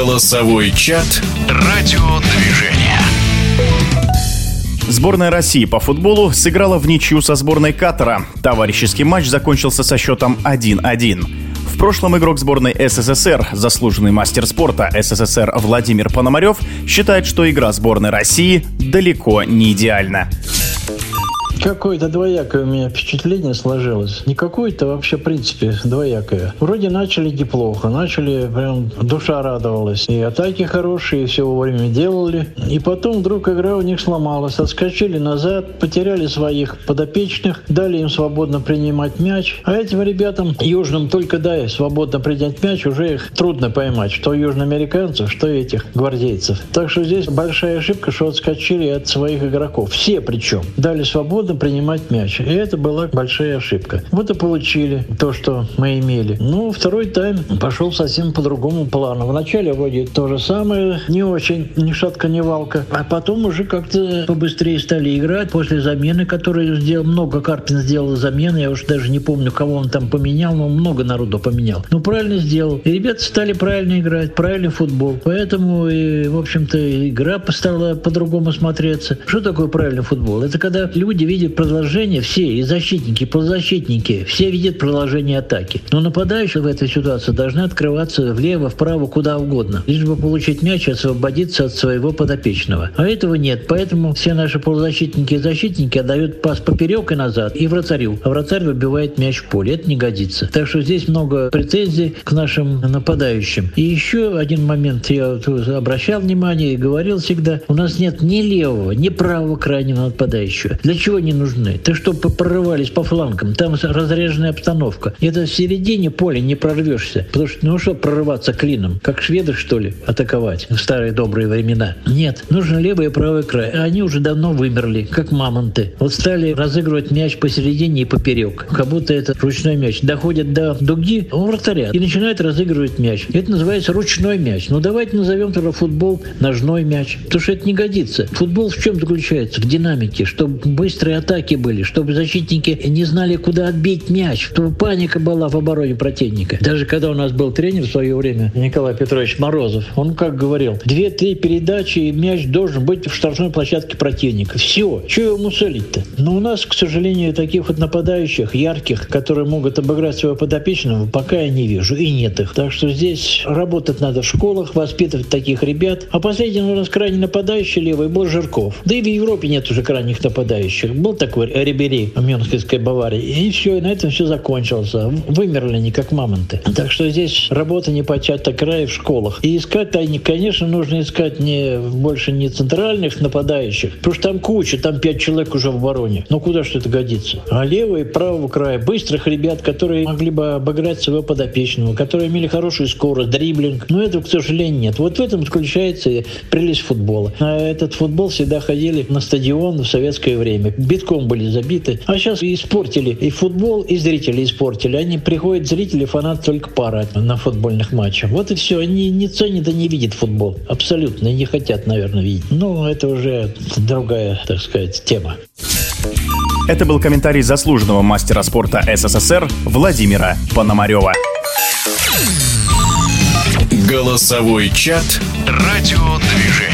Голосовой чат Радиодвижения. Сборная России по футболу сыграла в ничью со сборной Катара. Товарищеский матч закончился со счетом 1-1. В прошлом игрок сборной СССР, заслуженный мастер спорта СССР Владимир Пономарев, считает, что игра сборной России далеко не идеальна. Какое-то двоякое у меня впечатление сложилось. Не какое-то вообще, в принципе, двоякое. Вроде начали неплохо, начали прям душа радовалась. И атаки хорошие, и все вовремя делали. И потом вдруг игра у них сломалась. Отскочили назад, потеряли своих подопечных, дали им свободно принимать мяч. А этим ребятам, южным, только дай свободно принять мяч, уже их трудно поймать. Что южноамериканцев, что этих гвардейцев. Так что здесь большая ошибка, что отскочили от своих игроков. Все причем. Дали свободу свободно принимать мяч. И это была большая ошибка. Вот и получили то, что мы имели. Ну, второй тайм пошел совсем по другому плану. Вначале вроде то же самое, не очень, ни шатка, ни валка. А потом уже как-то побыстрее стали играть после замены, которую сделал. Много Карпин сделал замены. Я уж даже не помню, кого он там поменял, но много народу поменял. Ну, правильно сделал. И ребята стали правильно играть, правильный футбол. Поэтому, и, в общем-то, игра стала по-другому смотреться. Что такое правильный футбол? Это когда люди видят видят продолжение, все, и защитники, и полузащитники, все видят продолжение атаки. Но нападающие в этой ситуации должны открываться влево, вправо, куда угодно, лишь бы получить мяч и освободиться от своего подопечного. А этого нет, поэтому все наши полузащитники и защитники отдают пас поперек и назад, и вратарю, а вратарь выбивает мяч в поле. Это не годится. Так что здесь много претензий к нашим нападающим. И еще один момент я обращал внимание и говорил всегда, у нас нет ни левого, ни правого крайнего нападающего. Для чего не нужны. Ты что, прорывались по флангам, там разреженная обстановка. Это в середине поля не прорвешься. Потому что, ну что прорываться клином? Как шведы, что ли, атаковать в старые добрые времена? Нет, нужен левый и правый край. Они уже давно вымерли, как мамонты. Вот стали разыгрывать мяч посередине и поперек. Как будто это ручной мяч. Доходят до дуги у вратаря и начинают разыгрывать мяч. Это называется ручной мяч. Ну давайте назовем тогда футбол ножной мяч. Потому что это не годится. Футбол в чем заключается? В динамике, чтобы быстрые атаки были, чтобы защитники не знали, куда отбить мяч, чтобы паника была в обороне противника. Даже когда у нас был тренер в свое время, Николай Петрович Морозов, он как говорил, две-три передачи и мяч должен быть в штрафной площадке противника. Все. Чего ему целить-то? Но у нас, к сожалению, таких вот нападающих, ярких, которые могут обыграть своего подопечного, пока я не вижу. И нет их. Так что здесь работать надо в школах, воспитывать таких ребят. А последний у нас крайне нападающий левый был Жирков. Да и в Европе нет уже крайних нападающих. Был такой Рибери в Мюнхенской Баварии. И все, и на этом все закончилось. Вымерли они, как мамонты. Так что здесь работа не почата края в школах. И искать они, конечно, нужно искать не больше не центральных нападающих, потому что там куча, там пять человек уже в обороне. Но куда что это годится? А левого и правого края быстрых ребят, которые могли бы обыграть своего подопечного, которые имели хорошую скорость, дриблинг. Но этого, к сожалению, нет. Вот в этом заключается прелесть футбола. А этот футбол всегда ходили на стадион в советское время. Битком были забиты. А сейчас испортили и футбол, и зрители испортили. Они приходят, зрители, фанаты только пара на футбольных матчах. Вот и все. Они не ценят и не видят футбол. Абсолютно. И не хотят, наверное, видеть. Но это уже другая, так сказать, тема. Это был комментарий заслуженного мастера спорта СССР Владимира Пономарева. Голосовой чат «Радиодвижение».